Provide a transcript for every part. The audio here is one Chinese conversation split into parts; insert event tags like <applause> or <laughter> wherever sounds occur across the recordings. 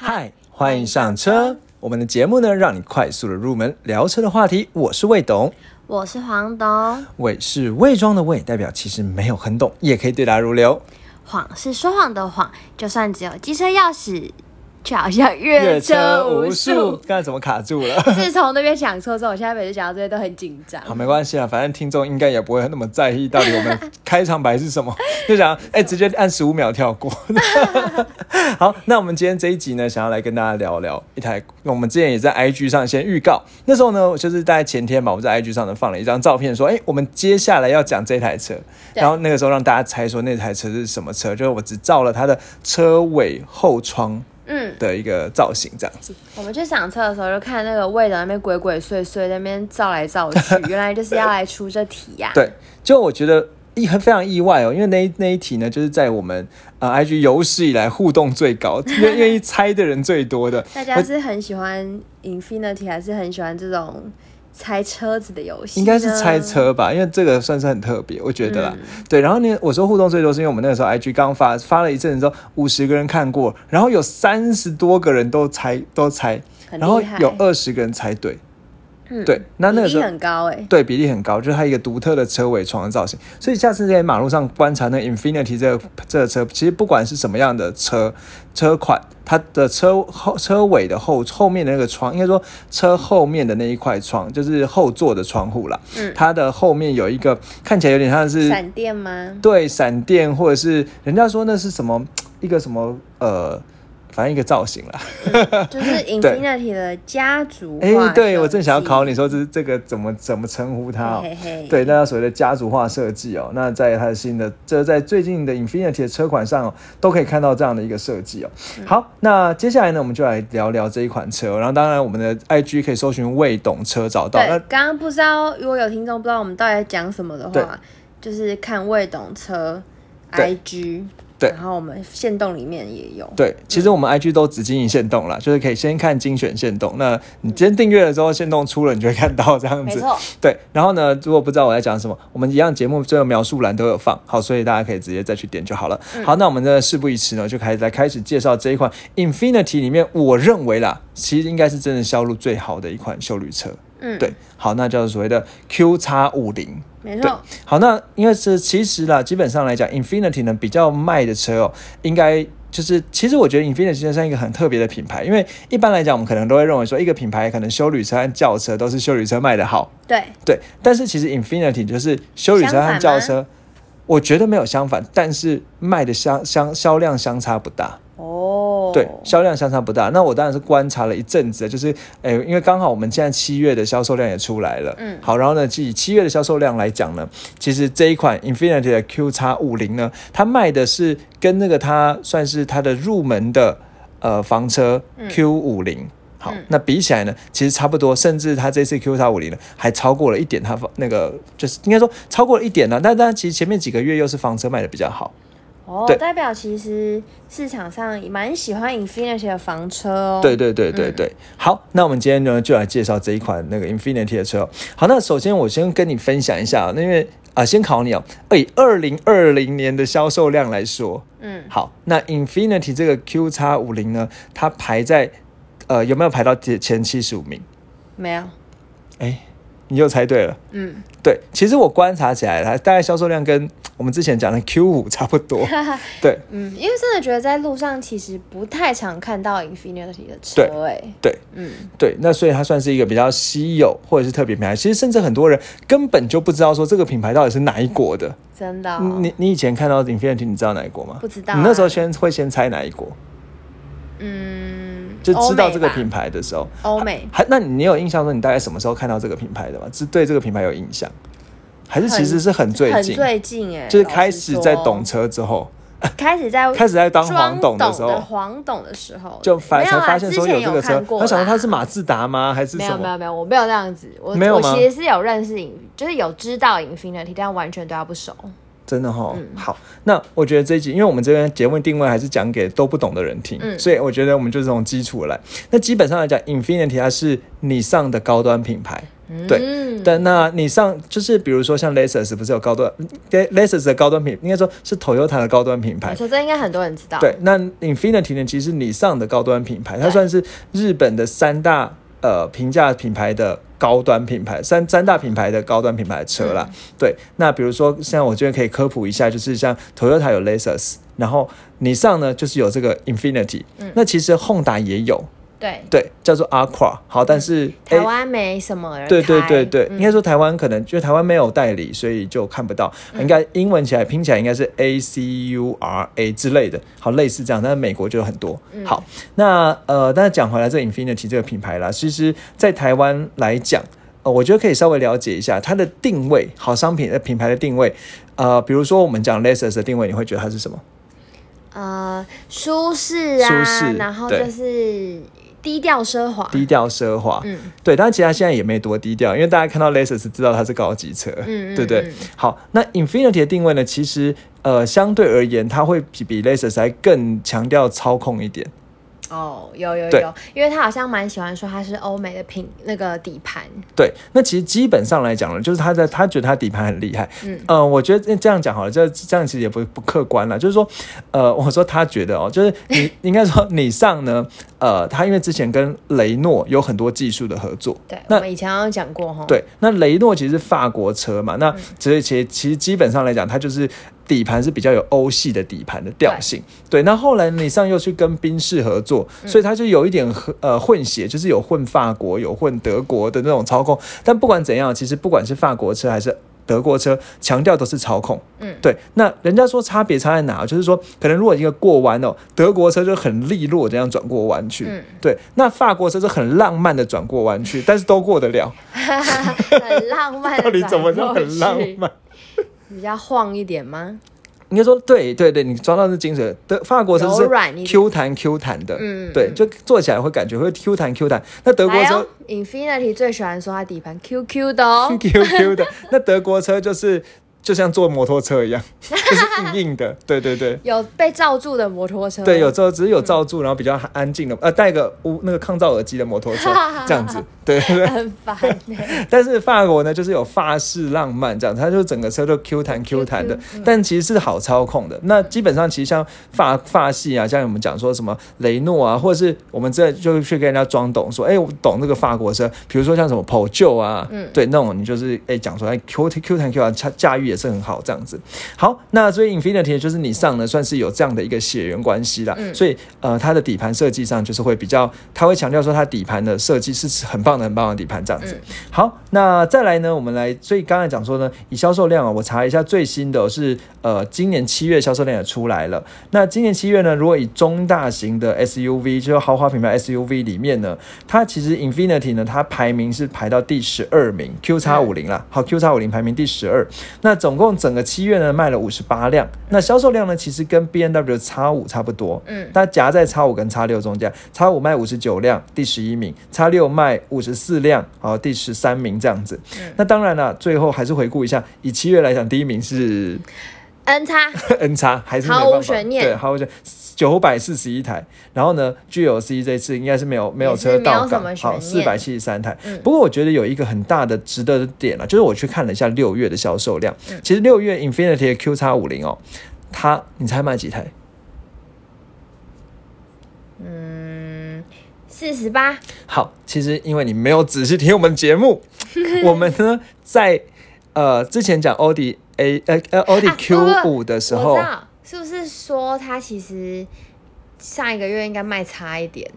嗨，欢迎上车。我们的节目呢，让你快速的入门聊车的话题。我是魏董，我是黄董，魏是伪装的魏，代表其实没有很懂，也可以对答如流。谎是说谎的谎，就算只有机车钥匙，却好像越车无数。刚才怎么卡住了？<laughs> 自从那边讲错之后，我现在每次讲到这些都很紧张。好，没关系啊，反正听众应该也不会那么在意到底我们开场白是什么，<laughs> 就想哎、直接按十五秒跳过。<laughs> 好，那我们今天这一集呢，想要来跟大家聊聊一台，我们之前也在 IG 上先预告，那时候呢，就是大概前天吧，我在 IG 上呢放了一张照片，说，哎、我们接下来要讲这台车，然后那个时候让大家猜说那台车是什么车，就是我只照了它的车尾后窗嗯，的一个造型这样子。我们去赏车的时候，就看那个魏的那边鬼鬼祟祟，在那边照来照去，<laughs> 原来就是要来出这题呀、对，就我觉得意很非常意外哦，因为那那一题呢，就是在我们呃 IG 有史以来互动最高、愿愿意猜的人最多的。<laughs> 大家是很喜欢 Infinity，还是很喜欢这种猜车子的游戏？应该是猜。车吧，因为这个算是很特别，我觉得啦。嗯对，然后呢，我说互动最多是因为我们那个时候 IG 刚发发了一阵子之后，五十个人看过，然后有三十多个人都猜都猜，然后有二十个人猜对。嗯对，那那个时候比例很高哎、对，比例很高，就是它一个独特的车尾窗的造型。所以下次在马路上观察那 Infinity 这个这个车，其实不管是什么样的车车款，它的车后车尾的后后面的那个窗，应该说车后面的那一块窗，就是后座的窗户啦。嗯它的后面有一个看起来有点像是闪电吗？对闪电，或者是人家说那是什么一个什么呃，反正一个造型啦。<laughs> 就是 Infinity 的家族哎、化对我正想要考你说这这个怎么怎么称呼它哦。嘿嘿嘿对，那所谓的家族化设计哦，那在它的新的，这在最近的 Infinity 的车款上哦，都可以看到这样的一个设计哦。嗯好，那接下来呢，我们就来聊聊这一款车哦、然后当然我们的 IG 可以搜寻未懂车找到。刚刚不知道如果有听众不知道我们到底在讲什么的对话，就是看未懂车 IG，对然后我们线动里面也有，对，其实我们 IG 都只经营线动啦，就是可以先看精选线动。那你今天订阅了之后，线动出了，你就会看到这样子。对，然后呢，如果不知道我在讲什么，我们一样节目最后描述栏都有放，好，所以大家可以直接再去点就好了。好，那我们的事不宜迟呢，就开始来开始介绍这一款 Infinity 里面，我认为啦，其实应该是真的销路最好的一款修旅车。嗯，对，好，那叫做所谓的 Q 叉五零。没错，，好，那因为是其实啦，基本上来讲，Infinity 呢比较卖的车哦，应该就是其实我觉得 Infinity 算一个很特别的品牌，因为一般来讲，我们可能都会认为说，一个品牌可能修旅车和轿车都是修旅车卖的好，对，对，但是其实 Infinity 就是修旅车和轿车，我觉得没有相反，但是卖的相相销量相差不大。哦，对，销量相差不大。那我当然是观察了一阵子，就是诶，因为刚好我们现在七月的销售量也出来了，嗯好，然后呢，以七月的销售量来讲呢，其实这一款 Infinity 的 Q 叉五零呢，它卖的是跟那个它算是它的入门的呃房车 Q 五零。好，嗯那比起来呢，其实差不多，甚至它这次 Q 叉五零呢，还超过了一点它那个，就是应该说超过了一点呢。但但其实前面几个月又是房车卖的比较好，哦，代表其实市场上也蛮喜欢 Infinity 的房车哦，对对对对对，好，那我们今天呢就来介绍这一款那个 Infinity 的车哦。好，那首先我先跟你分享一下，那因为啊、先考你哦，以二零二零年的销售量来说，嗯，好，那 Infinity 这个 Q 叉五零呢，它排在呃有没有排到前前七十五名？没有，哎，你又猜对了。嗯，对，其实我观察起来，它大概销售量跟 <tsk> 我们之前讲的 Q 五 <laughs> 差不多。<laughs> 对嗯，因为真的觉得在路上其实不太常看到 Infinity 的对车，哎，对，嗯，对，那所以它算是一个比较稀有或者是特别品牌。其实甚至很多人根本就不知道说这个品牌到底是哪一国的。真的哦、你你以前看到 Infinity，你知道哪一国吗？不知道啊你那时候先会先猜哪一国？嗯，就知道这个品牌的时候，欧美还那你有印象说你大概什么时候看到这个品牌的吗？是对这个品牌有印象，还是其实是很最很近？最近哎，就是老开始在懂车之后，开始在 <laughs> 开始在当装黄董的时候的黄董的时候，就反没有啦才发现说之前这个车他想说啦它是马自达吗？还是什么？没有没有没有，我没有那样子，我我其实是有认识 In，就是有知道 Infinity，但完全对他不熟。真的哈、好，那我觉得这一集，因为我们这边节目定位还是讲给都不懂的人听，嗯所以我觉得我们就从基础来。那基本上来讲，Infinity 它是你上的高端品牌，对嗯，但那你上就是比如说像 Lexus 不是有高端，Lexus 的高端品，应该说是 Toyota 的高端品牌没。错，这应该很多人知道。对，那 Infinity 呢，其实是你上的高端品牌，它算是日本的三大呃平价品牌的高端品牌，三三大品牌的高端品牌的车啦。对，那比如说像我这边可以科普一下，就是像 Toyota 有 Lexus，然后你上呢就是有这个 Infinity，、那其实 Honda 也有，对，对，叫做 Aqua。好，但是台湾没什么人对对开对对，嗯应该说台湾可能就台湾没有代理，所以就看不到。嗯应该英文起来拼起来应该是 A C U R A 之类的，好类似这样，但是美国就有很多。嗯好，那呃，但是讲回来，这 Infinity 这个品牌啦，其实在台湾来讲。呃，我觉得可以稍微了解一下它的定位，好商品的品牌的定位。呃，比如说我们讲 Lexus 的定位，你会觉得它是什么？呃舒适啊，舒适然后就是低调奢华。低调奢华。嗯对，但其实它现在也没多低调，因为大家看到 Lexus 知道它是高级车，嗯嗯对不对？嗯好，那 Infinity 的定位呢，其实呃相对而言，它会比比 Lexus 还更强调操控一点。哦，有有有，因为他好像蛮喜欢说他是欧美的品那个底盘。对，那其实基本上来讲呢，就是他在他觉得他底盘很厉害。嗯呃，我觉得这样讲好了，这这样其实也不不客观了。就是说，呃，我说他觉得哦，就是你 <laughs> 应该说你上呢，呃，他因为之前跟雷诺有很多技术的合作，对，那我们以前好像讲过哈。对，那雷诺其实是法国车嘛，嗯那所以其实其实基本上来讲，它就是底盘是比较有欧系的底盘的调性。对，那后来你上又去跟宾士合作，嗯所以它就有一点和呃混血，就是有混法国、有混德国的那种操控。但不管怎样，其实不管是法国车还是德国车，强调都是操控。嗯对。那人家说差别差在哪？就是说，可能如果一个过弯哦，德国车就很利落这样转过弯去，嗯对。那法国车是很浪漫的转过弯去，但是都过得了。<laughs> <laughs> 很浪漫。到底怎么叫很浪？漫？比较晃一点吗？应该说，对对对，你抓到是精髓。德法国车是 Q 弹 Q 弹的，嗯对，就坐起来会感觉会 Q 弹 Q 弹。那德国车哦，Infinity 最喜欢说它底盘 QQ 的哦。<laughs> Q Q 的，那德国车就是就像坐摩托车一样，就是硬硬的。<laughs> 对对对。有被罩住的摩托车，对，有罩，只是有罩住，然后比较安静的，呃，戴个无那个抗噪耳机的摩托车，这样子，对对对。很烦欸 <laughs> 但是法国呢，就是有法式浪漫这样，它就整个车都 Q 弹 Q 弹的，但其实是好操控的。那基本上其实像法法系啊，像我们讲说什么雷诺啊，或者是我们这就去跟人家装懂说，哎、我懂那个法国车，比如说像什么 Peugeot 啊，嗯对，那种你就是哎讲、说哎 Q Q 弹 Q 弹驾驾驭也是很好这样子。好，那所以 Infinity 就是你上呢算是有这样的一个血缘关系啦，嗯所以呃它的底盘设计上就是会比较，它会强调说它底盘的设计是很棒的很棒的底盘这样子。好，那再来呢，我们来，所以刚才讲说呢，以销售量啊，我查一下最新的是呃今年七月销售量也出来了。那今年七月呢，如果以中大型的 SUV，就是豪华品牌 SUV 里面呢，它其实 Infinity 呢，它排名是排到第十二名，Q 叉五零啦，好，Q 叉五零排名第十二。那总共整个七月呢卖了五十八辆，那销售量呢其实跟 B N W 叉五差不多，嗯，它夹在叉五跟叉六中间，叉五卖五十九辆，第十一名；叉六卖五十四辆，好，第十三名这样子。嗯。那当然了，最后还是回顾一下，以七月来讲，第一名是 N 叉。<laughs> N 叉，还是没毫无悬念。对，毫无悬九百四十一台。然后呢，GLC 这次应该是没有没有车到港好，四百七十三台。嗯。不过我觉得有一个很大的值得的点啊，就是我去看了一下六月的销售量，嗯。其实六月 Infinity 的 Q 叉五零哦，它你猜卖几台？嗯，四十八，好，其实因为你没有仔细听我们节目，<laughs> 我们呢在呃之前讲奥迪 A 呃呃奥迪啊 Q 五的时候，是不是说它其实上一个月应该卖差一点？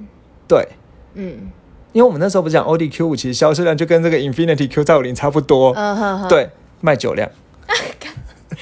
对，嗯，因为我们那时候不是讲奥迪 Q 五，其实销售量就跟这个 Infinity Q 三五零差不多，嗯哼哼，对，卖九辆。<laughs>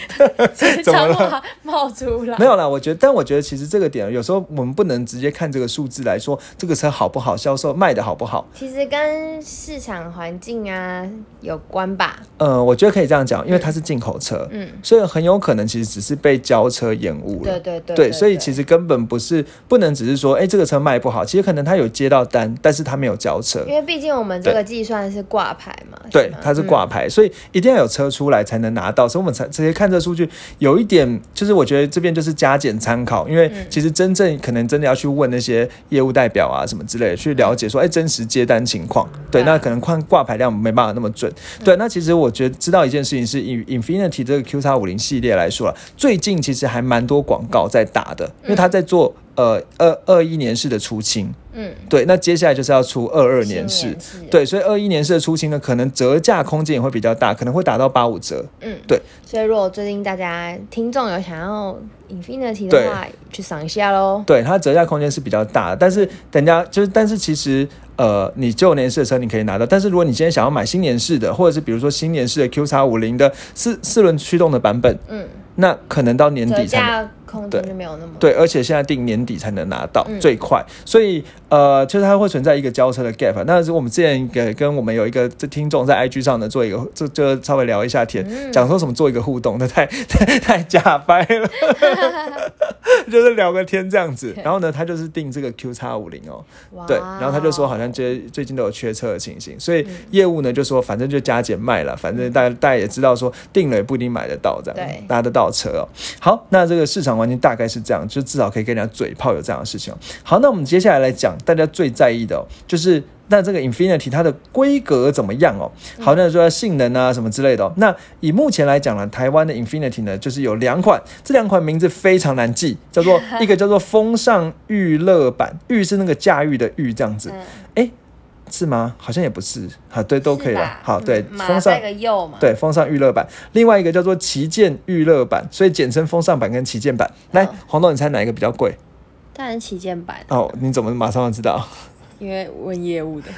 <laughs> 怎么了冒出来？没有啦，我觉得，但我觉得其实这个点有时候我们不能直接看这个数字来说这个车好不好，销售卖的好不好。其实跟市场环境啊有关吧。呃，我觉得可以这样讲，因为它是进口车，嗯，所以很有可能其实只是被交车延误了。对对对对，所以其实根本不是不能只是说，哎，这个车卖不好，其实可能他有接到单，但是他没有交车因。为毕竟我们这个计算是挂牌嘛，对，它是挂牌，所以一定要有车出来才能拿到，所以我们才直接看看这个数据有一点，就是我觉得这边就是加减参考，因为其实真正可能真的要去问那些业务代表啊什么之类的，去了解说，哎，真实接单情况。对，那可能看挂牌量没办法那么准。对，那其实我觉得知道一件事情是，以 Infinity 这个 Q 叉五零系列来说啊，最近其实还蛮多广告在打的，因为他在做。呃，二二一年式的出清，嗯，对，那接下来就是要出二二年式，对，所以二一年式的出清呢，可能折价空间也会比较大，可能会打到八五折，嗯，对。所以如果最近大家听众有想要 Infinity 的话，去赏一下喽。对，它折价空间是比较大，但是等家就是，但是其实呃，你旧年式的车你可以拿到，但是如果你今天想要买新年式的，或者是比如说新年式的 Q 叉五零的四四轮驱动的版本，嗯。那可能到年底才空间就没有那么对，而且现在定年底才能拿到最快，所以呃，就是它会存在一个交车的 gap。那是我们之前给跟我们有一个这听众在 IG 上呢做一个，就就稍微聊一下天，讲说什么做一个互动，那太 <laughs> 太太假掰了，<laughs> 就是聊个天这样子。然后呢，他就是定这个 Q 叉五零哦，对，然后他就说好像这最近都有缺车的情形，所以业务呢就说反正就加减卖了，反正大家大家也知道说定了也不一定买得到这样，拿得到车哦。好，那这个市场环境大概是这样，就至少可以跟人家嘴炮有这样的事情。好，那我们接下来来讲大家最在意的，就是那这个 Infinity 它的规格怎么样哦？好，那说性能啊什么之类的。那以目前来讲呢，台湾的 Infinity 呢，就是有两款，这两款名字非常难记，叫做 <laughs> 一个叫做风尚娱乐版，娱是那个驾驭的娱这样子。哎。是吗？好像也不是，好对都可以了。好对，风尚个右嘛。对，风尚预热版，另外一个叫做旗舰预热版，所以简称风尚版跟旗舰版。来，黄豆，你猜哪一个比较贵？当然旗舰版。哦，你怎么马上就知道？因为问业务的。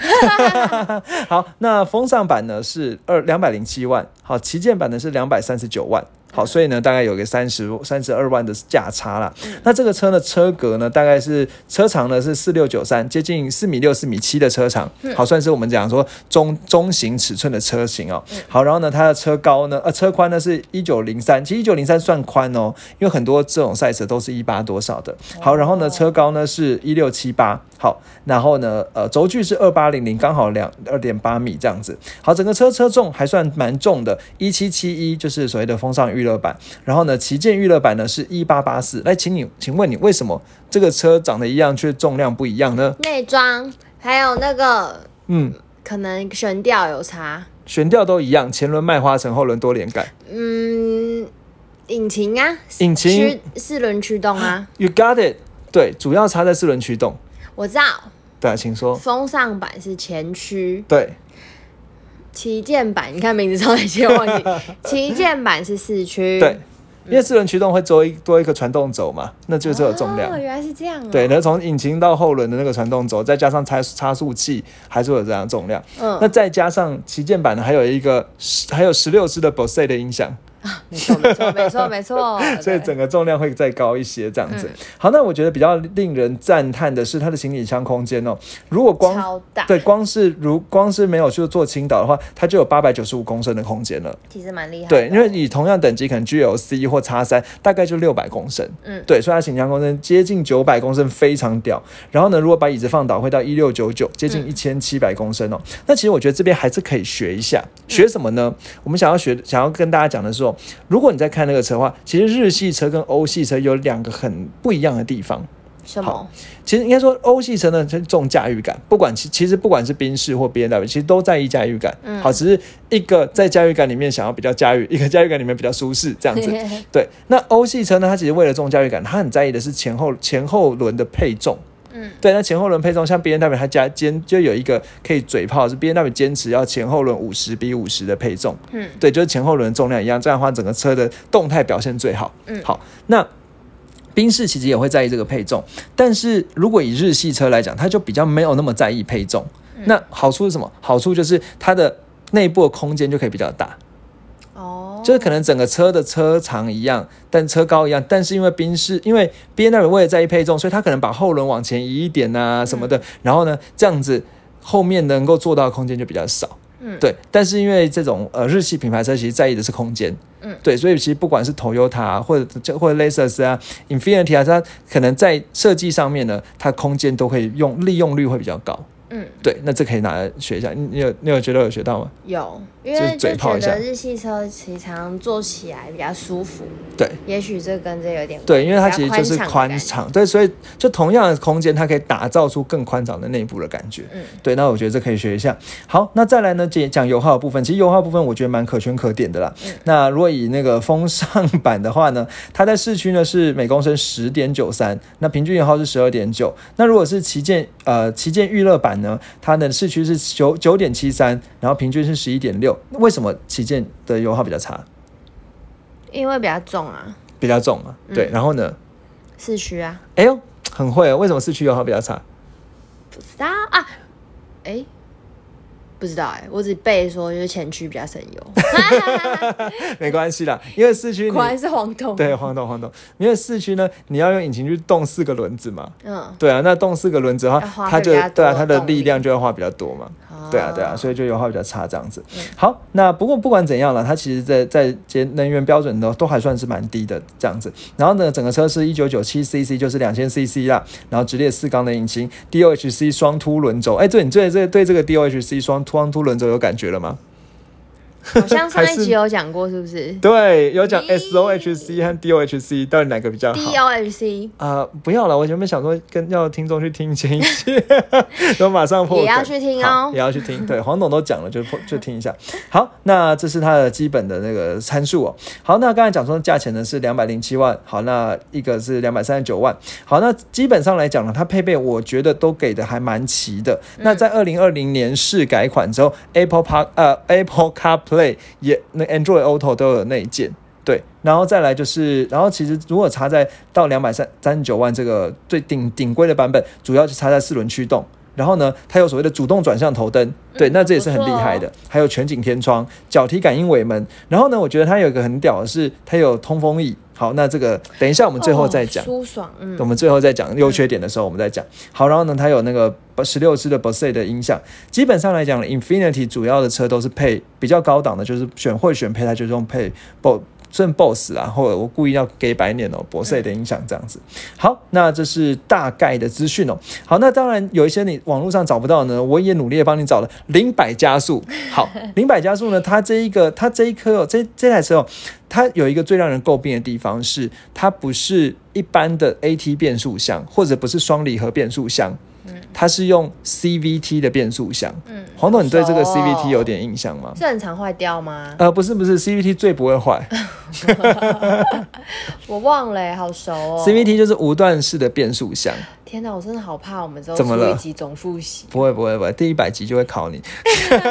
<laughs> 好，那风尚版呢是二两百零七万，好，旗舰版呢是两百三十九万。好，所以呢，大概有个三十三十二万的价差啦。那这个车的车格呢，大概是车长呢是四六九三，接近四米六四米七的车长。好，算是我们讲说中中型尺寸的车型哦。好，然后呢，它的车高呢，呃，车宽呢是一九零三，其实一九零三算宽哦，因为很多这种赛车都是一八多少的。好，然后呢，车高呢是一六七八。好，然后呢，呃，轴距是二八零零，刚好两二点八米这样子。好，整个车车重还算蛮重的，一七七一就是所谓的风尚娱乐版。然后呢，旗舰娱乐版呢是一八八四。来，请你，请问你为什么这个车长得一样却重量不一样呢？内装还有那个，嗯，可能悬吊有差。悬吊都一样，前轮麦花臣，后轮多连杆。嗯，引擎啊，引擎四轮驱动啊。You got it。对，主要差在四轮驱动。我知道，对，请说。风尚版是前驱，对。旗舰版，你看名字超难记，忘记。旗舰版是四驱，<laughs> 对。因为四轮驱动会多一多一个传动轴嘛，那就是有重量。哦，原来是这样。对，然后从引擎到后轮的那个传动轴，再加上差差速器，还是有这样重量。嗯。那再加上旗舰版的，还有一个还有十六支的 Bose 的音响。啊，没错没错没错没错，<laughs> 所以整个重量会再高一些，这样子。好，那我觉得比较令人赞叹的是它的行李箱空间哦。如果光对光是如光是没有去做倾倒的话，它就有八百九十五公升的空间了。其实蛮厉害。对，因为以同样等级可能 GLC 或叉三，大概就六百公升。嗯，对，所以它行李箱空间接近九百公升，非常屌。然后呢，如果把椅子放倒，会到一六九九，接近一千七百公升哦。那其实我觉得这边还是可以学一下，学什么呢？我们想要学，想要跟大家讲的是说。如果你在看那个车的话，其实日系车跟欧系车有两个很不一样的地方。什么？其实应该说欧系车呢，它重驾驭感。不管其其实不管是宾士或 B N W，其实都在意驾驭感。嗯。好，只是一个在驾驭感里面想要比较驾驭，<laughs> 一个驾驭感里面比较舒适这样子。<laughs> 对。那欧系车呢，它其实为了重驾驭感，它很在意的是前后前后轮的配重。嗯，对，那前后轮配重像 B N W 它加坚就有一个可以嘴炮是 B N W 坚持要前后轮五十比五十的配重，嗯，对，就是前后轮重量一样，这样的话整个车的动态表现最好。嗯，好，那宾士其实也会在意这个配重，但是如果以日系车来讲，它就比较没有那么在意配重。那好处是什么？好处就是它的内部的空间就可以比较大。就是可能整个车的车长一样，但车高一样，但是因为宾士，因为 B N W 为了在意配重，所以他可能把后轮往前移一点啊什么的，然后呢，这样子后面能够做到的空间就比较少。嗯，对。但是因为这种呃日系品牌车其实在意的是空间，嗯，对，所以其实不管是 Toyota 啊或者或者 Lexus 啊，Infinity 啊，它可能在设计上面呢，它空间都可以用利用率会比较高。嗯，对，那这可以拿来学一下。你你有你有觉得有学到吗？有，因为就嘴炮一下觉得日系车其实常常坐起来比较舒服，对。也许这跟这有点对，因为它其实就是宽敞对，所以就同样的空间，它可以打造出更宽敞的内部的感觉。嗯，对，那我觉得这可以学一下。好，那再来呢，讲讲油耗的部分，其实油耗部分我觉得蛮可圈可点的啦。嗯那如果以那个风尚 <laughs> 版的话呢，它在市区呢是每公升十点九三，那平均油耗是十二点九。那如果是旗舰呃旗舰预热版呢，它的市区是九九点七三，然后平均是十一点六。为什么旗舰的油耗比较差？因为比较重啊，比较重啊？对，然后呢？市区啊，哎呦，很会哦，为什么市区油耗比较差？不知道啊，哎、不知道哎、我只背说就是前驱比较省油，<laughs> 没关系啦，因为市区果然是黄铜。对黄动黄动，因为市区呢，你要用引擎去动四个轮子嘛。嗯，对啊，那动四个轮子的话，它就对啊，它的力力量就要花比较多嘛。对啊，对啊，哦所以就油耗比较差这样子。好，那不过不管怎样了，它其实在在节能源标准呢都还算是蛮低的这样子。然后呢，整个车是一九九七 CC，就是两千 CC 啦，然后直列四缸的引擎，DOHC 双凸轮轴。哎，对你对这对这个 DOHC 双突然突然就有感觉了吗？好像上一集有讲过，是不是对，有讲 SOHC 和 DOHC 到底哪个比较好？？D O H C 啊、不要了，我原本想说跟要听众去听前一期，<laughs> 都马上破也要去听哦也要去听。对，黄董都讲了，就破 <laughs> 就听一下。好，那这是它的基本的那个参数哦。好，那刚才讲说价钱呢是两百零七万，好，那一个是两百三十九万。好，那基本上来讲呢，它配备我觉得都给的还蛮齐的。那在二零二零年试改款之后，Apple Park 呃 Apple CarPlay 也那 Android Auto 都有内建。对，然后再来就是，然后其实如果插在到两百三三十九万这个最顶顶规的版本，主要是插在四轮驱动。然后呢，它有所谓的主动转向头灯，对，嗯那这也是很厉害不的。还有全景天窗、脚踢感应尾门。然后呢，我觉得它有一个很屌的是，它有通风翼。好，那这个等一下我们最后再讲。哦舒爽，嗯我，们最后再讲优缺点的时候，我们再讲。好，然后呢，它有那个十六支的 Bose 的音响。基本上来讲，Infinity 主要的车都是配比较高档的，就是选会选配，它就是用配 Bo 顺 Boss 啊，或者我故意要给白脸哦，Bose 的影响这样子。好，那这是大概的资讯哦。好，那当然有一些你网络上找不到呢，我也努力的帮你找了零百加速。好，<laughs> 零百加速呢，它这一个它这一颗哦，这这台车哦，它有一个最让人诟病的地方是，它不是一般的 AT 变速箱，或者不是双离合变速箱，它是用 CVT 的变速箱。嗯黄董，你对这个 CVT 有点印象吗？是很常坏掉吗？呃，不是不是，CVT 最不会坏 <laughs> 我忘了欸，好熟哦。，CVT 就是无段式的变速箱。天哪，我真的好怕我们之后怎么了出一集总复习。不会不会不会，第一百集就会考你，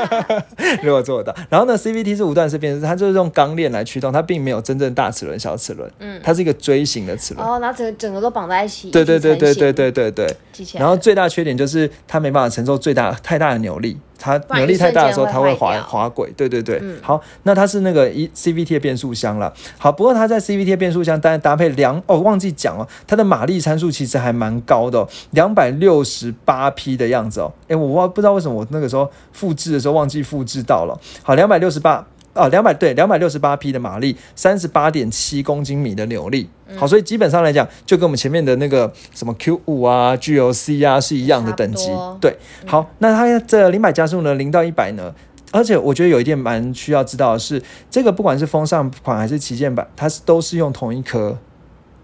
<laughs> 如果做得到。然后呢，CVT 是无段式变速，它就是用钢链来驱动，它并没有真正大齿轮、小齿轮，嗯它是一个锥形的齿轮。哦，然后整个整个都绑在一起。对对对对对对，对对。然后最大缺点就是它没办法承受最大太大的扭力，它扭力太大的时候它会滑滑轨。对对对，嗯好，那它是那个一 CVT 的变速箱了。好，不过它在 CVT 的变速箱当然搭配两哦，忘记讲哦，它的马力参数其实还蛮高的、哦，两百六十八匹的样子哦。诶，我忘不知道为什么我那个时候复制的时候忘记复制到了。好，两百六十八。啊，两百对，两百六十八匹的马力，三十八点七公斤米的扭力。好，所以基本上来讲，就跟我们前面的那个什么 Q 五啊、GLC 啊是一样的等级。对，好，那它这零百加速呢，零到一百呢，而且我觉得有一点蛮需要知道的是，这个不管是风尚款还是旗舰版，它是都是用同一颗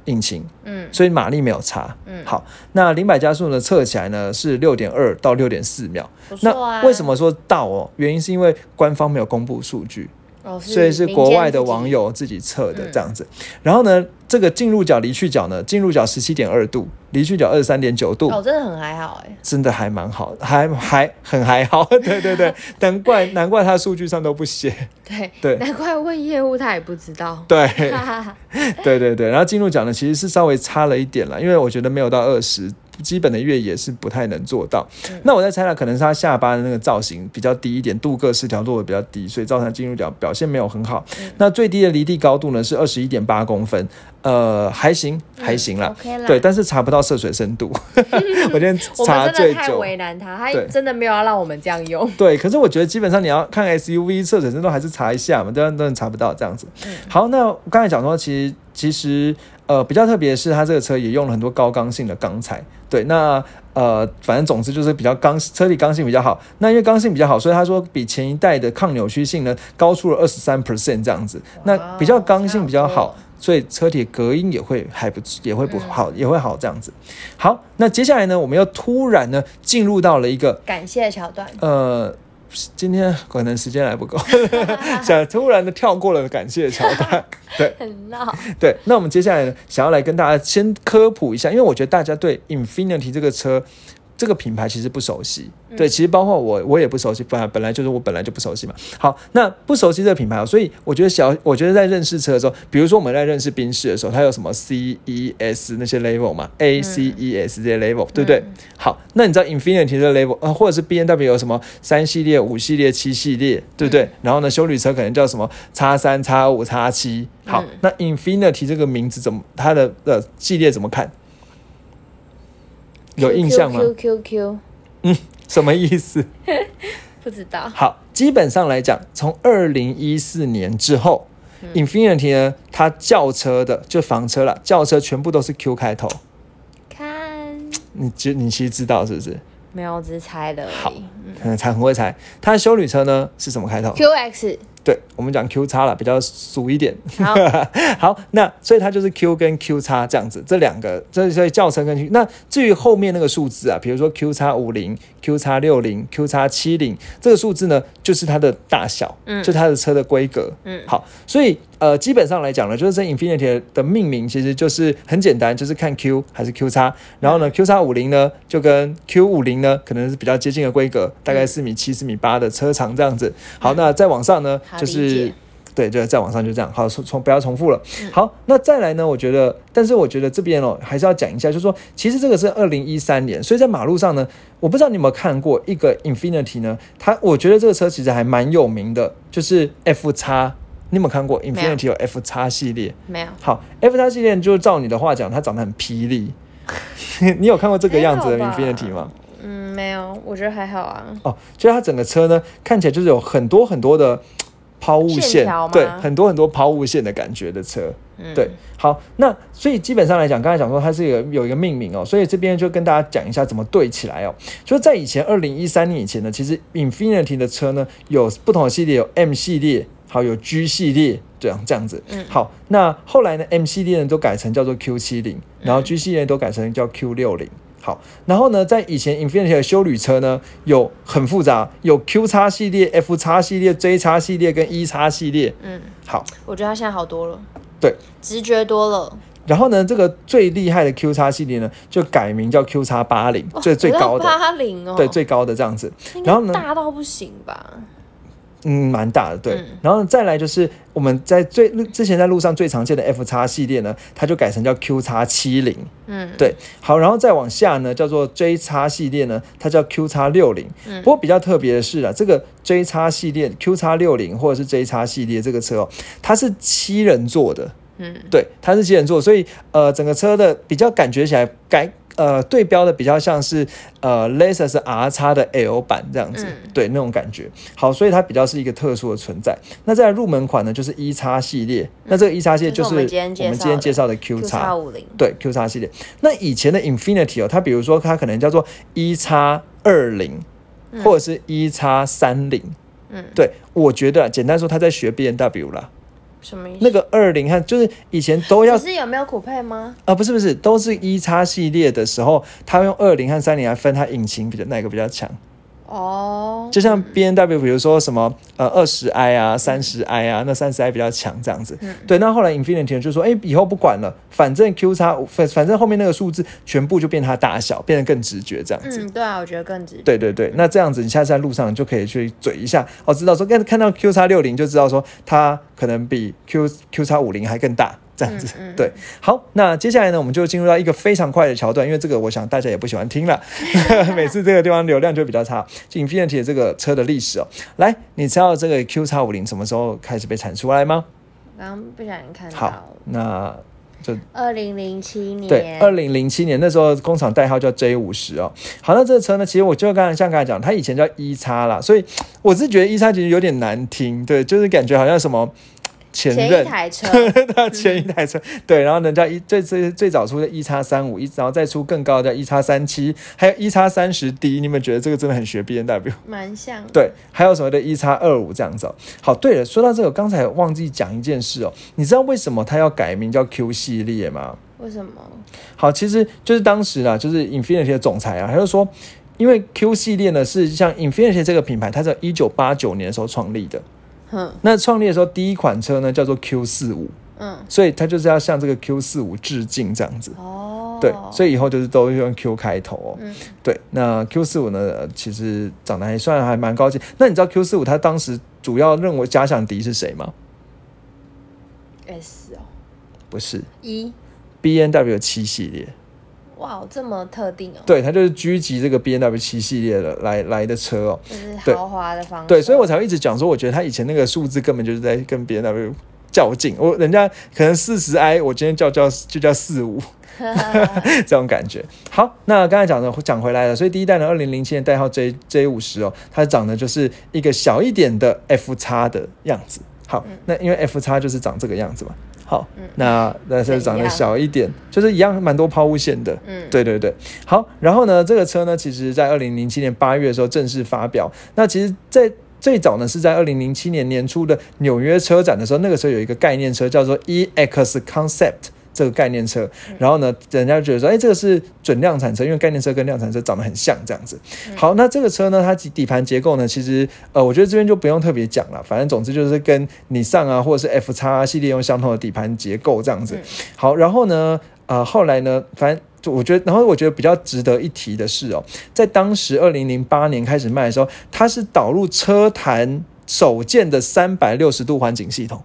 引擎，嗯所以马力没有差。嗯，好，那零百加速呢，测起来呢是六点二到六点四秒。啊。那为什么说到哦？原因是因为官方没有公布数据。哦？所以是国外的网友自己测的嗯这样子。然后呢，这个进入角离去角呢，进入角十七点二度，离去角二十三点九度。哦，真的很还好哎。真的还蛮好，还还很还好，对 <laughs> 对对，<laughs> 难怪难怪他数据上都不写，对 <laughs> 对难怪问业务他也不知道。对。对对对，然后进入角呢其实是稍微差了一点了，因为我觉得没有到二十，基本的越野是不太能做到。嗯那我在猜了，可能是他下巴的那个造型比较低一点，镀铬饰条落的比较低，所以造成进入角表现没有很好。嗯那最低的离地高度呢是二十一点八公分，呃，还行还行啦。OK 啦。对，但是查不到涉水深度，<laughs> <laughs> 我今天我查们真的太最久。为难他，他对真的没有要让我们这样用。对，可是我觉得基本上你要看 SUV 涉水深度还是查一下嘛，都都查不到这样子。嗯好，那我刚才讲说，其实其实呃比较特别的是，它这个车也用了很多高刚性的钢材。对，那呃，反正总之就是比较刚，车体刚性比较好。那因为刚性比较好，所以他说比前一代的抗扭曲性呢高出了二十三 percent 这样子。那比较刚性比较好，所以车体隔音也会还不也会不好，也会好这样子。好，那接下来呢，我们又突然呢进入到了一个感谢桥段。呃，今天可能时间还不够，<laughs> 想突然的跳过了感谢桥段。<laughs> 对很闹，对，那我们接下来呢，想要来跟大家先科普一下，因为我觉得大家对 Infinity 这个车。这个品牌其实不熟悉，对，其实包括我，我也不熟悉，本来本来就是我本来就不熟悉嘛。好，那不熟悉这个品牌，所以我觉得小，我觉得在认识车的时候，比如说我们在认识宾士的时候，它有什么 C E S 那些 level 嘛，A C E S 这些 level，对不对？好，那你知道 Infinity 的 level 呃，或者是 B N W 有什么三系列、五系列、七系列，对不对？然后呢，修旅车可能叫什么叉三、叉五、叉七。好，那 Infinity 这个名字怎么，它的呃系列怎么看？有印象吗？Q Q Q，嗯，什么意思？<laughs> 不知道。好，基本上来讲，从二零一四年之后，Infinity 呢，它轿车的就房车了，轿车全部都是 Q 开头。看，你知你其实知道是不是？没有，我只是猜的。好，嗯，猜很会猜。它的修旅车呢是什么开头？Q X。对我们讲 Q 叉了，比较俗一点。好，<laughs> 好，那所以它就是 Q 跟 Q 叉这样子，这两个，这所以轿车跟那至于后面那个数字啊，比如说 Q 叉五零、Q 叉六零、Q 叉七零，这个数字呢，就是它的大小，嗯，就它的车的规格，嗯，好，所以。呃，基本上来讲呢，就是这 Infinity 的命名其实就是很简单，就是看 Q 还是 Q 叉，然后呢，Q 叉五零呢就跟 Q 五零呢可能是比较接近的规格，大概四米七、四米八的车长这样子。好，那再往上呢，就是对，就再往上就这样。好，重重不要重复了。好，那再来呢，我觉得，但是我觉得这边哦还是要讲一下，就是说，其实这个是二零一三年，所以在马路上呢，我不知道你有没有看过一个 Infinity 呢，它我觉得这个车其实还蛮有名的，就是 F 叉。你有没有看过 Infinity 有 F 叉系列？没有。好，F 叉系列就是照你的话讲，它长得很霹雳。<laughs> 你有看过这个样子的 Infinity 吗？嗯，没有，我觉得还好啊。哦，就是它整个车呢，看起来就是有很多很多的抛物线，对，很多很多抛物线的感觉的车。嗯，对。好，那所以基本上来讲，刚才讲说它是有有一个命名哦，所以这边就跟大家讲一下怎么对起来哦。就在以前二零一三年以前呢，其实 Infinity 的车呢有不同的系列，有 M 系列。好，有 G 系列这样这样子。嗯，好，那后来呢？M 系列呢都改成叫做 Q 七零，然后 G 系列都改成叫 Q 六零。好，然后呢，在以前 Infinity 的修旅车呢，有很复杂，有 Q 叉系列、F 叉系列、J 叉系列跟 E 叉系列。嗯，好，我觉得它现在好多了。对，直觉多了。然后呢，这个最厉害的 Q 叉系列呢，就改名叫 Q 叉八零，最最高的八零哦，对，最高的这样子。然后呢，大到不行吧？嗯，蛮大的，对。然后再来就是我们在最之前在路上最常见的 F 叉系列呢，它就改成叫 Q 叉七零，嗯，对。好，然后再往下呢，叫做 J 叉系列呢，它叫 Q 叉六零。不过比较特别的是啊，这个 J 叉系列 Q 叉六零或者是 J 叉系列这个车哦，它是七人座的，嗯，对，它是七人座，所以呃，整个车的比较感觉起来改。呃，对标的比较像是呃，Lexus R 叉的 L 版这样子，对那种感觉。好，所以它比较是一个特殊的存在。那在入门款呢，就是 E 叉系列。那这个 E 叉系列就是我们今天介绍的 Q 叉五零，对 Q 叉系列。那以前的 Infinity 哦，它比如说它可能叫做 E 叉二零，或者是 E 叉三零。嗯，对，我觉得简单说，它在学 B N W 啦。什么意思？那个二零和就是以前都要，是有没有酷配吗？啊，不是不是，都是一叉系列的时候，他用二零和三零来分，它引擎比较哪个比较强？哦，就像 B N W，比如说什么呃二十 i 啊，三十 i 啊，那三十 i 比较强这样子。对，那后来 Infinity 就说，哎，以后不管了，反正 Q 叉反反正后面那个数字全部就变它大小，变得更直觉这样子。嗯，对啊，我觉得更直。对对对，那这样子你下次在路上就可以去嘴一下，哦，知道说看看到 Q 叉六零就知道说它可能比 Q Q 叉五零还更大。这样子，对，好，那接下来呢，我们就进入到一个非常快的桥段，因为这个我想大家也不喜欢听了，<laughs> 每次这个地方流量就比较差。Infinity 这个车的历史哦，来，你知道这个 Q 叉五零什么时候开始被产出来吗？刚刚不小心看到。好，那就二零零七年。对，二零零七年那时候工厂代号叫 J 五十哦。好，那这个车呢，其实我就刚才像刚才讲，它以前叫一叉啦，所以我是觉得一叉其实有点难听，对，就是感觉好像什么。前前一任。台车，<laughs> 他前一台车，对，然后人家一最最最早出的一叉三五，一然后再出更高的一叉三七，还有一叉三十 D，你们觉得这个真的很学 B N W？蛮像。，对，还有什么的一叉二五这样子、哦。好，对了，说到这个，我刚才忘记讲一件事哦，你知道为什么它要改名叫 Q 系列吗？为什么？好，其实就是当时啊，就是 Infinity 的总裁啊，他就说，因为 Q 系列呢是像 Infinity 这个品牌，它在一九八九年的时候创立的。哼，那创立的时候，第一款车呢叫做 Q 四五，嗯，所以它就是要向这个 Q 四五致敬这样子。哦，对，所以以后就是都用 Q 开头哦。嗯。对，那 Q 四五呢，呃其实长得还算还蛮高级。那你知道 Q 四五它当时主要认为假想敌是谁吗？S 哦，不是。一，B N W 七系列，哇，这么特定哦，对，它就是狙击这个 B N W 七系列的来来的车哦。就是豪华的方式。对，所以我才会一直讲说，我觉得他以前那个数字根本就是在跟 B N W 较劲。我人家可能四十 I，我今天叫叫就叫四五。<laughs> 这种感觉。好，那刚才讲的讲回来了，所以第一代呢，二零零七年代号 J J 五十哦，它长得就是一个小一点的 F 叉的样子。好，那因为 F 叉就是长这个样子嘛。好，那那车长得小一点，就是一样蛮多抛物线的。嗯，对对对，好，然后呢，这个车呢，其实在二零零七年八月的时候正式发表。那其实，在最早呢是在二零零七年年初的纽约车展的时候，那个时候有一个概念车叫做 EX Concept。这个概念车，然后呢，人家觉得说，哎，这个是准量产车，因为概念车跟量产车长得很像，这样子。好，那这个车呢，它底盘结构呢，其实呃，我觉得这边就不用特别讲了，反正总之就是跟你上啊，或者是 F 叉系列用相同的底盘结构这样子。好，然后呢，呃，后来呢，反正就我觉得，然后我觉得比较值得一提的是哦，在当时二零零八年开始卖的时候，它是导入车坛首件的三百六十度环景系统。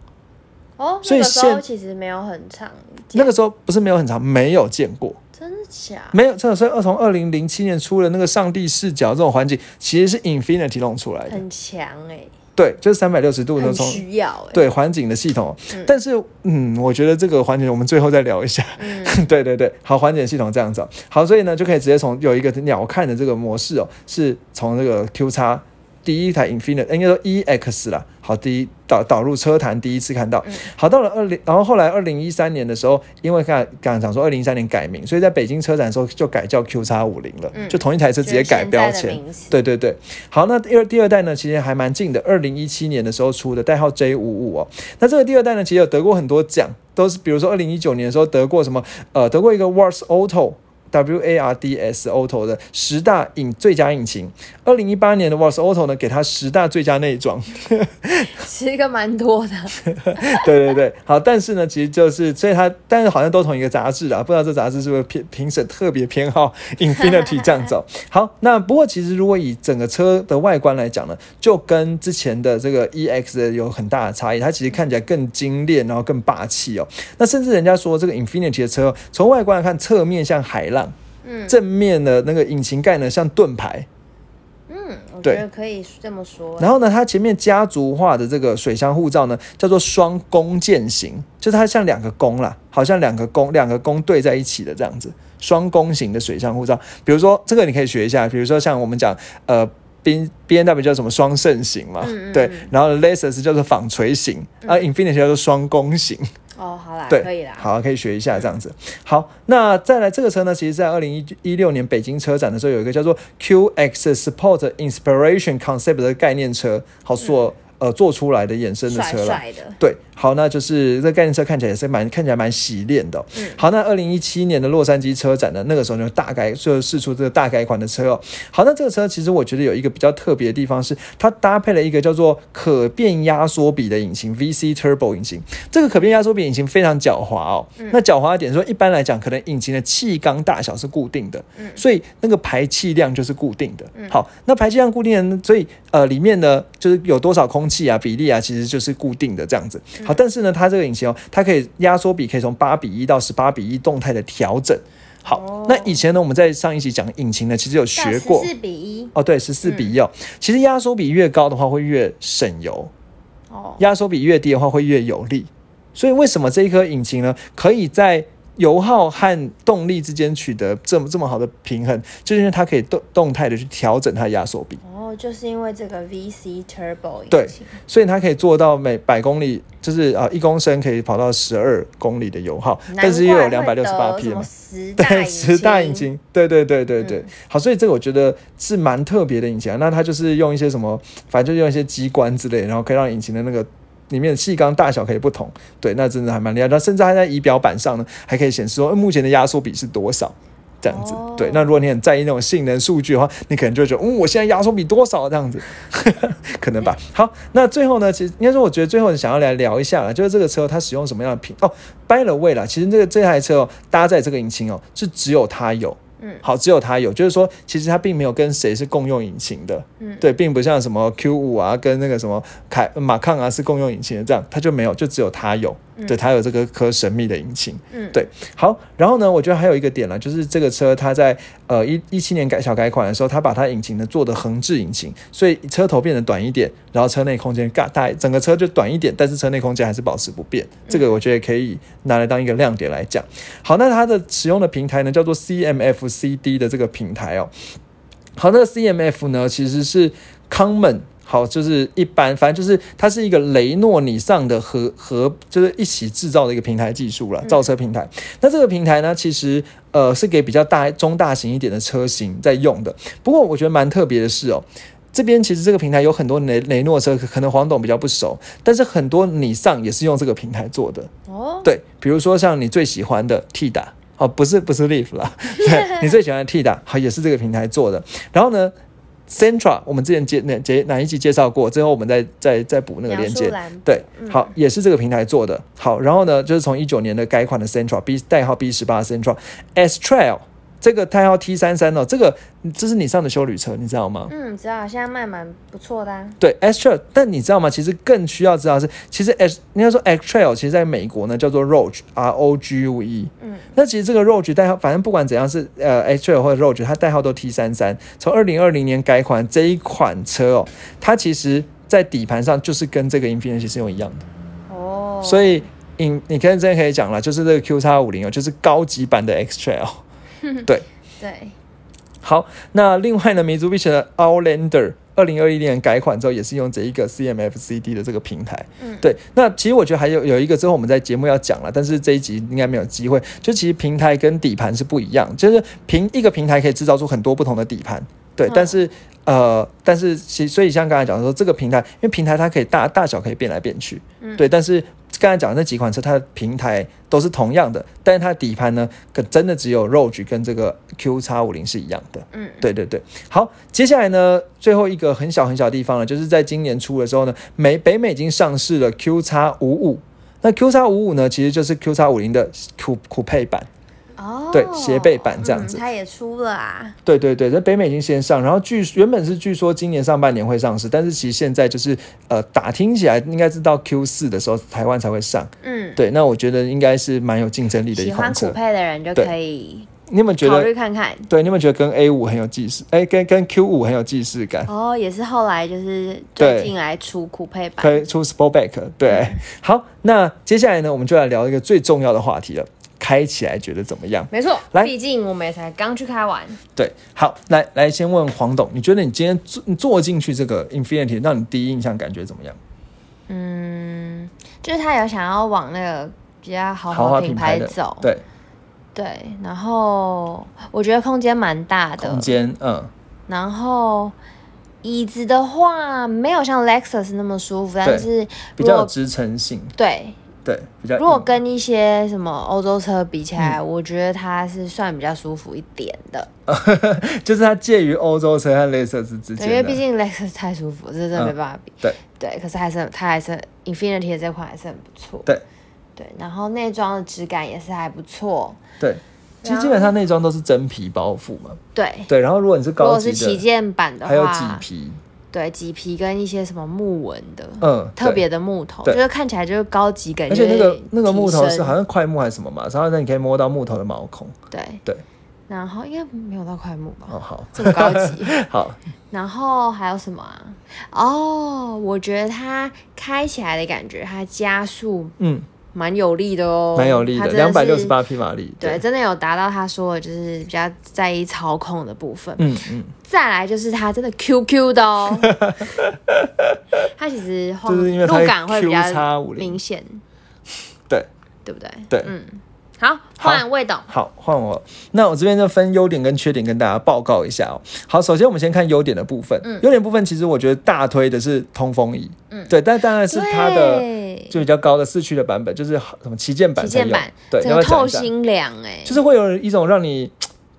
哦，所以那个时其实没有很长，那个时候不是没有很长，没有见过，真的假？没有。真的所以从二零零七年出了那个上帝视角这种环境，其实是 Infinity 弄出来的。很强哎，对，就是三百六十度那很种需要哎。对环境的系统。但是嗯，我觉得这个环境我们最后再聊一下。嗯 <laughs> 对对对，好，环境系统这样子哦、好，所以呢就可以直接从有一个鸟看的这个模式哦，是从这个 Q 叉第一台 Infinity 应该说 EX 啦，好，第一导导入车坛第一次看到，好，到了二零，然后后来二零一三年的时候，因为刚才刚才讲说二零一三年改名，所以在北京车展的时候就改叫 Q 叉五零了，就同一台车直接改标签。对对对，好，那第二第二代呢，其实还蛮近的，二零一七年的时候出的，代号 J 五五哦。那这个第二代呢，其实有得过很多奖，都是比如说二零一九年的时候得过什么，呃，得过一个 Wars Auto。W A R D S Auto 的十大引最佳引擎，二零一八年的 Wars Auto 呢，给它十大最佳内装，<laughs> <laughs> 是一个蛮多的，<laughs> 对对对，好，但是呢，其实就是，所以它，但是好像都同一个杂志啊，不知道这杂志是不是评评审特别偏好 Infinity 这样子、哦。好，那不过其实如果以整个车的外观来讲呢，就跟之前的这个 EX 的有很大的差异，它其实看起来更精炼，然后更霸气哦。那甚至人家说这个 Infinity 的车，从外观来看，侧面像海浪，嗯正面的那个引擎盖呢像盾牌。嗯，我对觉得可以这么说。然后呢，它前面家族化的这个水箱护罩呢，叫做双弓箭型，就是它像两个弓啦，好像两个弓两个弓对在一起的这样子，双弓型的水箱护罩。比如说这个你可以学一下，比如说像我们讲呃。B B N W 叫什么双肾型嘛，嗯嗯对，然后 Lexus 叫做纺锤型，啊，Infinity 叫做双弓型，哦，好啦，对，可以啦。好，可以学一下这样子。好，那再来这个车呢，其实在二零一一六年北京车展的时候，有一个叫做 QX Sport Inspiration Concept 的概念车，好做、呃做出来的衍生的帅车了。帅的，对，好，那就是这概念车看起来也是蛮看起来蛮洗练的哦、嗯好，那二零一七年的洛杉矶车展呢，那个时候就大概就试出这个大改款的车哦。好，那这个车其实我觉得有一个比较特别的地方是，它搭配了一个叫做可变压缩比的引擎 VC Turbo 引擎。这个可变压缩比引擎非常狡猾哦。那狡猾的点说，一般来讲，可能引擎的气缸大小是固定的，所以那个排气量就是固定的。好，那排气量固定的，所以呃里面呢就是有多少空气啊比例啊，其实就是固定的这样子。好，但是呢，它这个引擎哦，它可以压缩比可以从八比一到十八比一动态的调整。好，哦那以前呢，我们在上一集讲引擎呢，其实有学过四比一哦，对，十四比一哦。其实压缩比越高的话，会越省油；哦，压缩比越低的话，会越有力。所以为什么这一颗引擎呢，可以在油耗和动力之间取得这么这么好的平衡，就是因为它可以动动态的去调整它的压缩比，哦，就是因为这个 VC Turbo 引对所以它可以做到每百公里就是啊一公升可以跑到十二公里的油耗，但是又有两百六十八匹嘛。对，十大引引擎，对对对对对，嗯好，所以这个我觉得是蛮特别的引擎啊。那它就是用一些什么，反正就用一些机关之类，然后可以让引擎的那个里面的气缸大小可以不同。对，那真的还蛮厉害。那甚至还在仪表板上呢，还可以显示说、呃目前的压缩比是多少。这样子，哦对。那如果你很在意那种性能数据的话，你可能就会觉得，嗯，我现在压缩比多少这样子，<laughs> 可能吧。好，那最后呢，其实应该说，我觉得最后想要来聊一下了，就是这个车它使用什么样的品哦，by the way 啦，其实这个这台车哦，搭载这个引擎哦，是只有它有。嗯。好，只有它有，就是说，其实它并没有跟谁是共用引擎的，嗯。对，并不像什么 Q 五啊，跟那个什么凯马抗啊是共用引擎的，这样它就没有，就只有它有，嗯。对，它有这个颗神秘的引擎，嗯。对，好，然后呢，我觉得还有一个点呢，就是这个车它在呃一一七年改小改款的时候，它把它引擎呢做的横置引擎，所以车头变得短一点，然后车内空间大大，整个车就短一点，但是车内空间还是保持不变，这个我觉得可以拿来当一个亮点来讲。好，那它的使用的平台呢叫做 CMF-CD 的这个平台哦。好，那 CMF 呢其实是 Common。好，就是一般，反正就是它是一个雷诺、尼上的合合，就是一起制造的一个平台技术了，造车平台。那这个平台呢，其实呃是给比较大、中大型一点的车型在用的。不过我觉得蛮特别的是哦，这边其实这个平台有很多雷雷诺车，可能黄董比较不熟，但是很多你上也是用这个平台做的。哦，对，比如说像你最喜欢的 T 打，哦，不是不是 Leaf 啦，对你最喜欢的 T 打，好也是这个平台做的。然后呢，Centra 我们之前介哪介哪一集介绍过，最后我们再再再补那个链接。对，嗯好，也是这个平台做的。好，然后呢，就是从一九年的改款的 Centra B 代号 B 十八 Centra S Trail 这个代号 T 三三哦，这个这是你上的修旅车，你知道吗？嗯，知道，现在卖蛮不错的、啊。对 X Trail，但你知道吗？其实更需要知道是，其实 X 应该说 X Trail，其实在美国呢叫做 Rogue R O G U E。嗯，那其实这个 Rogue 代号，反正不管怎样是呃 X Trail 或者 Rogue，它代号都 T 三三。从二零二零年改款这一款车哦，它其实在底盘上就是跟这个 Infinity 是用一样的，哦，所以你你可以真的可以讲了，就是这个 Q 叉五零哦，就是高级版的 X Trail。<laughs> 对，对，好，那另外呢，Mitsubishi 的 Outlander 二零二一年改款之后，也是用这一个 CMF-CD 的这个平台。嗯对。那其实我觉得还有有一个之后我们在节目要讲了，但是这一集应该没有机会。就其实平台跟底盘是不一样，就是平一个平台可以制造出很多不同的底盘。对，嗯但是呃，但是其所以像刚才讲说，这个平台，因为平台它可以大大小可以变来变去，嗯对，但是刚才讲的那几款车，它的平台都是同样的，但是它的底盘呢，可真的只有 Rogue 跟这个 Q 叉五零是一样的。嗯，对对对，好，接下来呢，最后一个很小很小的地方呢，就是在今年初的时候呢，美北美已经上市了 Q 叉五五。那 Q 叉五五呢，其实就是 Q 叉五零的酷酷配版。哦，对斜背版这样子嗯它也出了啊。对对对，在北美已经先上，然后据原本是据说今年上半年会上市，但是其实现在就是呃打听起来应该是到 Q 四的时候台湾才会上。嗯，对，那我觉得应该是蛮有竞争力的一款喜欢酷。配的人就可以你有没有觉考得？虑看看。对，你有没有觉得跟 A 五很有既视？哎，跟跟 Q 五很有既视感？哦，也是后来就是最近来出酷配版。推出 Sportback，对，好，那接下来呢，我们就来聊一个最重要的话题了，开起来觉得怎么样？没错，来毕竟我们也才刚去开完。对，好，来来，先问黄董，你觉得你今天坐你坐进去这个 Infinity，让你第一印象感觉怎么样？嗯，就是他有想要往那个比较豪豪华品牌走，对，对，然后我觉得空间蛮大的，空间，嗯，然后椅子的话没有像 Lexus 那么舒服，但是比较有支撑性，对，对，比较。如果跟一些什么欧洲车比起嗯。来，我觉得它是算比较舒服一点的，<laughs> 就是它介于欧洲车和雷瑟斯之对，间的，因为毕竟 Lexus 太舒服，这真的没办法比。对。对，可是还是它还是 Infinity 的这款还是很不错。对。对，然后内装的质感也是还不错。对，其实基本上内装都是真皮包覆嘛，对，对，然后如果你是高级果是旗，舰版的还有麂话，皮，对，麂皮跟一些什么木纹的，嗯，特别的木头，就是看起来就是高级感，而且那个就那个木头是好像快木还是什么嘛，然后呢你可以摸到木头的毛孔。对。对，然后应该没有到快木吧，哦，好，这么高级。<laughs> 好，然后还有什么啊？哦，我觉得它开起来的感觉，它加速嗯，蛮有力的哦，蛮有力的，两百六十八匹马力。对，，真的有达到他说的，就是比较在意操控的部分。嗯嗯，再来就是它真的 QQ 的哦，<laughs> 它其实晃就是因为路感会比 QX50 较明显，对对不对？对。嗯，好，换魏董，好，换我。那我这边就分优点跟缺点跟大家报告一下哦。好，首先我们先看优点的部分。嗯优点部分其实我觉得大推的是通风椅。嗯对，但当然是它的就比较高的四驱的版本，就是什么旗舰版才有。旗舰版，对，然后透？心凉哎，就是会有一种让你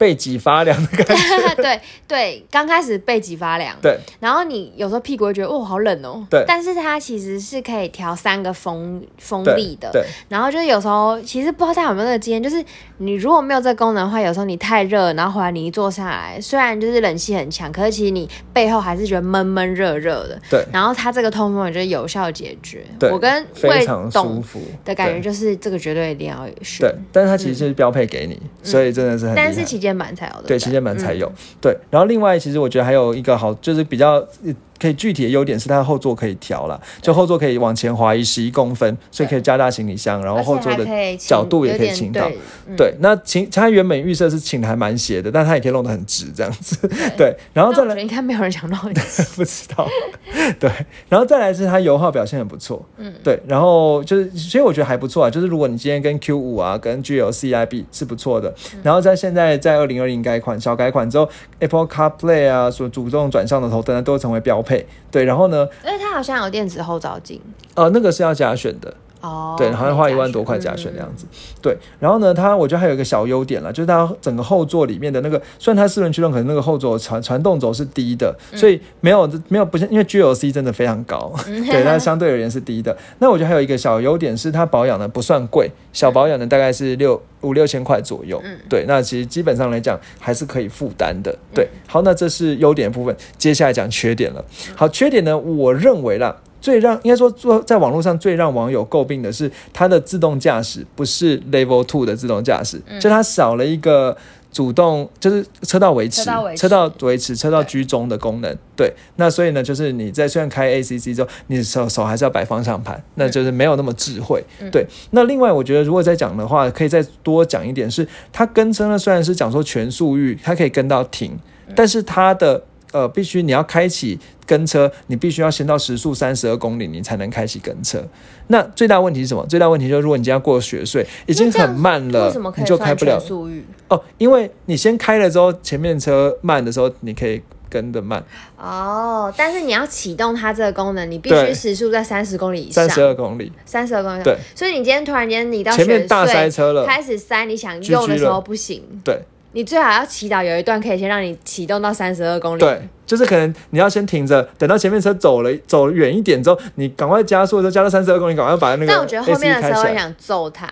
背脊发凉的感觉。<laughs> 对对，刚开始背脊发凉，对。然后你有时候屁股会觉得哦好冷哦，对。但是它其实是可以调三个风风力的，对然后就是有时候其实不知道大家有没有那个经验，就是你如果没有这个功能的话，有时候你太热，然后回来你一坐下来，虽然就是冷气很强，可是其实你背后还是觉得闷闷热热的。对。然后它这个通风也就是有效解决。对，我跟魏非常舒董服。的感觉就是这个绝对一定要选对，，但是它其实是标配给你，所以真的是很。但是旗舰版才有的。对，不旗舰版才有。嗯对，然后另外其实我觉得还有一个好，就是比较呃可以具体的优点是它的后座可以调了，就后座可以往前滑移十一公分，所以可以加大行李箱，然后后座的角度也可以倾倒对。嗯对，那倾它原本预设是倾的还蛮斜的，但它也可以弄得很直这样子。<laughs> 对，然后再来应该没有人想到你。<laughs> 不知道，<laughs> 对，然后再来是它油耗表现很不错，嗯，对，然后就是所以我觉得还不错啊，就是如果你今天跟 Q 五啊跟 G L C I B 是不错的，然后在现在在二零二零改款小改款之后，Apple CarPlay 啊所主动转向的头灯呢都成为标配，对，然后呢，而且它好像有电子后照镜。呃，那个是要加选的，哦，对，好像花一万多块加选那样子。对，然后呢，它我觉得还有一个小优点了，就是它整个后座里面的那个，虽然它四轮驱动，可能那个后座传传动轴是低的，所以没有没有不像，因为 GLC 真的非常高，对，<laughs> 它相对而言是低的。那我觉得还有一个小优点是它保养呢不算贵，小保养呢大概是六五六千块左右，对，那其实基本上来讲还是可以负担的。对，好，那这是优点的部分，接下来讲缺点了。好，缺点呢，我认为啦。最让应该说做在网络上最让网友诟病的是它的自动驾驶不是 Level Two 的自动驾驶，就它少了一个主动就是车道维持、车道维持。车道居中的功能。对，那所以呢，就是你在虽然开 ACC 之后，你手手还是要摆方向盘，那就是没有那么智慧。对，那另外我觉得如果再讲的话，可以再多讲一点是，它跟车呢虽然是讲说全速域，它可以跟到停，但是它的呃，必须你要开启跟车，你必须要先到时速三十二公里，你才能开启跟车。那最大问题是什么？最大问题就是，如果你今天要过雪隧，已经很慢了为什么，可你就开不了。速域？哦，因为你先开了之后，前面车慢的时候，你可以跟的慢，哦，但是你要启动它这个功能，你必须时速在三十公里以上。三，十二公里，三十二公里。对，所以你今天突然间你到前面大塞车了，开始塞，你想用的时候不行，对你最好要祈祷有一段可以先让你启动到三十二公里。对，就是可能你要先停着，等到前面车走了走远一点之后，你赶快加速的时候加到三十二公里，赶快把那个但我觉得后面的车会。想揍他。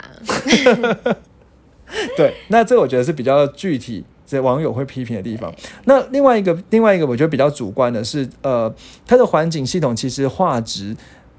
<laughs> 对，那这个我觉得是比较具体。这网友会批评的地方。那另外一个，另外一个我觉得比较主观的是，呃，它的环境系统其实画质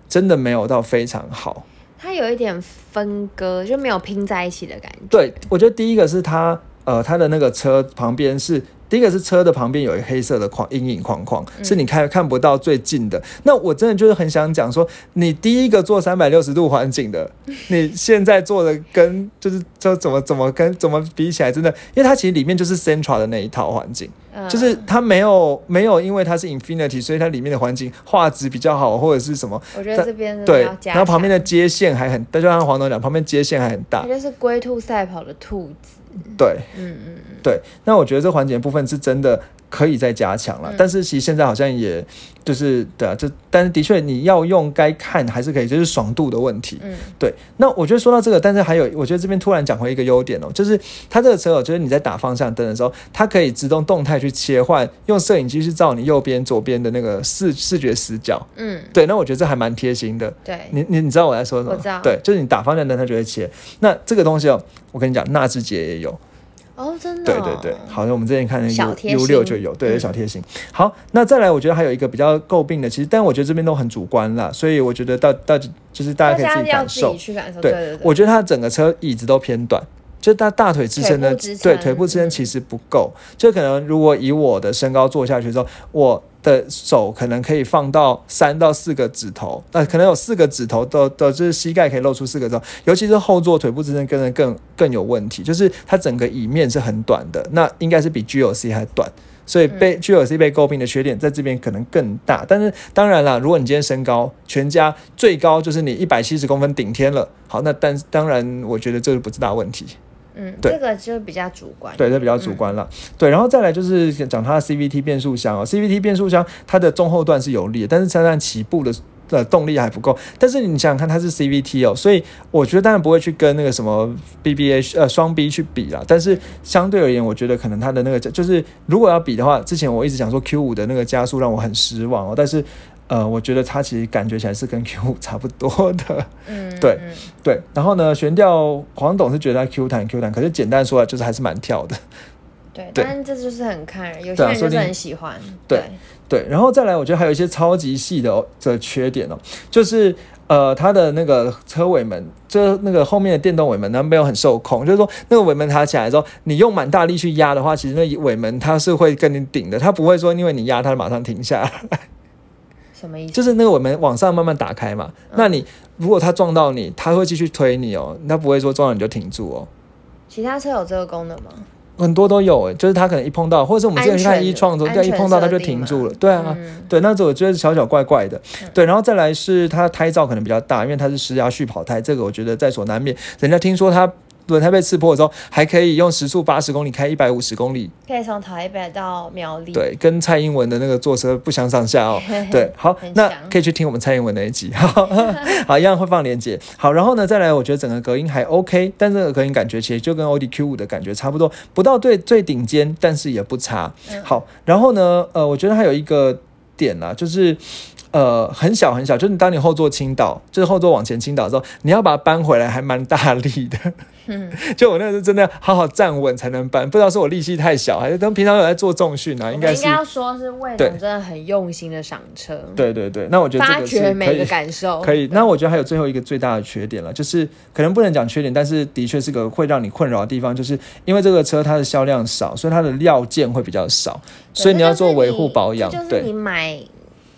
真的没有到非常好。它有一点分割，就没有拼在一起的感觉。对，我觉得第一个是它，呃，它的那个车旁边是。第一个是车的旁边有一个黑色的框阴影框框，是你看看不到最近的。那我真的就是很想讲说，你第一个做三百六十度环境的，你现在做的跟就是就怎么怎么跟怎么比起来，真的，因为它其实里面就是 Central 的那一套环境，嗯就是它没有没有因为它是 Infinity，所以它里面的环境画质比较好，或者是什么。我觉得这边的对然后旁边的接线还很，就像黄总讲，旁边接线还很大它，就是龟兔赛跑的兔子。对，嗯嗯嗯，对，那我觉得这环节部分是真的可以再加强了，嗯但是其实现在好像也就是对啊，这但是的确你要用该看还是可以，就是爽度的问题。嗯对，那我觉得说到这个，但是还有，我觉得这边突然讲回一个优点哦，就是它这个车哦，就是你在打方向灯的时候，它可以自动动态去切换，用摄影机去照你右边、左边的那个视视觉死角。嗯，对，那我觉得这还蛮贴心的。对，你你你知道我在说什么？我知道对，就是你打方向灯，它就会切。那这个东西哦，我跟你讲，纳智捷也有。哦，真的、哦，对对。对，好像我们之前看的小 U 六就有，对，有小贴心。好，那再来，我觉得还有一个比较诟病的，其实，但我觉得这边都很主观啦，所以我觉得到到就是大家可以自己感受对，我觉得它整个车椅子都偏短，就大大腿支撑的对腿部支撑嗯其实不够，就可能如果以我的身高坐下去之后，我的手可能可以放到三到四个指头，那、可能有四个指头都都就是膝盖可以露出四个指头，尤其是后座腿部支撑跟的更更有问题，就是它整个椅面是很短的，那应该是比 GLC 还短。所以被 GLC 被诟病的缺点在这边可能更大，但是当然啦，如果你今天身高全家最高就是你一百七十公分顶天了，好，那但当然我觉得这个不是大问题。嗯，对这个就比较主观。对，这比较主观了。对，然后再来就是讲它的 CVT 变速箱哦，CVT 变速箱它的中后段是有力的，但是它在起步的。的动力还不够，但是你想想看，它是 CVT 哦，所以我觉得当然不会去跟那个什么 BBA 呃双 B 去比啦。但是相对而言，我觉得可能它的那个就是如果要比的话，之前我一直讲说 Q 五的那个加速让我很失望哦，但是呃，我觉得它其实感觉起来是跟 <laughs> Q 五差不多的。嗯，对嗯对，然后呢，悬吊黄董是觉得它 Q 弹 Q 弹，可是简单说来就是还是蛮跳的。对，对但是这就是很看人，有些人就是很喜欢。对对，然后再来，我觉得还有一些超级细的、哦、的缺点哦，就是呃，它的那个车尾门，就那个后面的电动尾门，它没有很受控，就是说那个尾门抬起来之后，你用蛮大力去压的话，其实那尾门它是会跟你顶的，它不会说因为你压它马上停下来，什么意思？就是那个我们往上慢慢打开嘛。那你如果它撞到你，它会继续推你哦，它不会说撞到你就停住哦。其他车有这个功能吗？很多都有诶，就是它可能一碰到，或者是我们之前去看一创的时候，对一碰到它就停住了，对啊，嗯对，那这我觉得小小怪怪的，对，然后再来是它胎噪可能比较大，因为它是施压续跑胎，这个我觉得在所难免。人家听说它轮胎被刺破的时候，还可以用时速八十公里开一百五十公里，可以从台北到苗栗。对，跟蔡英文的那个坐车不相上下哦。<laughs> 对，好，那可以去听我们蔡英文那一集，<laughs> 好，好，一样会放链接。好，然后呢，再来，我觉得整个隔音还 OK，但这个隔音感觉其实就跟 Audi Q 五的感觉差不多，不到最最顶尖，但是也不差。嗯好，然后呢，呃，我觉得还有一个点啦，就是。呃，很小很小，就是当你后座倾倒，就是后座往前倾倒的时候，你要把它搬回来，还蛮大力的。嗯，<laughs> 就我那时候真的要好好站稳才能搬，不知道是我力气太小，还是等平常有在做重训啊？应该应该要说是魏对总真的很用心的赏车，对对对。那我觉得这发个是可掘每个。感受。可以，那我觉得还有最后一个最大的缺点了，就是可能不能讲缺点，但是的确是个会让你困扰的地方，就是因为这个车它的销量少，所以它的料件会比较少，所以你要做维护保养这，就你买。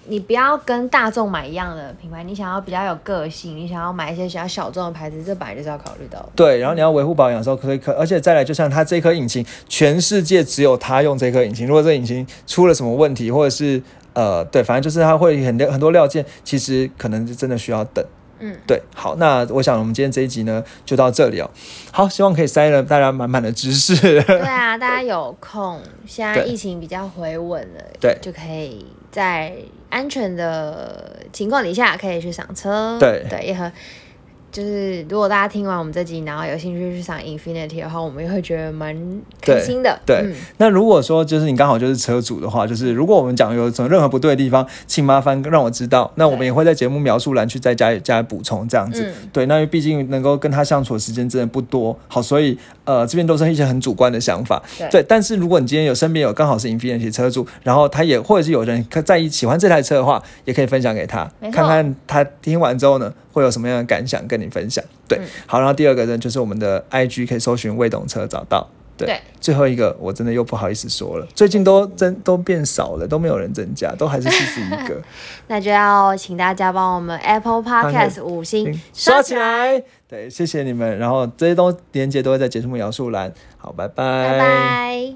你不要跟大众买一样的品牌，你想要比较有个性，你想要买一些比较小众的牌子，这本来就是要考虑到的。对，然后你要维护保养的时候，可以可，而且再来，就像它这颗引擎，全世界只有它用这颗引擎，如果这个引擎出了什么问题，或者是呃，对，反正就是它会很很多料件，其实可能是真的需要等。嗯，对，好，那我想我们今天这一集呢就到这里哦。好，希望可以塞了大家满满的知识。对啊，大家有空，现在疫情比较回稳了，对就可以在安全的情况底下可以去赏车。对对，也很就是如果大家听完我们这集，然后有兴趣去赏 Infinity 的话，我们也会觉得蛮开心的。对嗯那如果说就是你刚好就是车主的话，就是如果我们讲有什么任何不对的地方，请麻烦让我知道，那我们也会在节目描述栏去再加加补充这样子。嗯对，那因为毕竟能够跟他相处的时间真的不多，好，所以呃这边都是一些很主观的想法。对但是如果你今天有身边有刚好是 Infinity 车主，然后他也或者是有人在意喜欢这台车的话，也可以分享给他看看他听完之后呢会有什么样的感想跟你分享。对，嗯好，然后第二个呢就是我们的 IG 可以搜寻未懂车找到。对，对最后一个我真的又不好意思说了，最近都增都变少了，都没有人增加，都还是四十一个，<laughs> 那就要请大家帮我们 Apple Podcast 五星刷起。来。对，谢谢你们，然后这些都连接都会在节目描述栏。好，拜拜拜。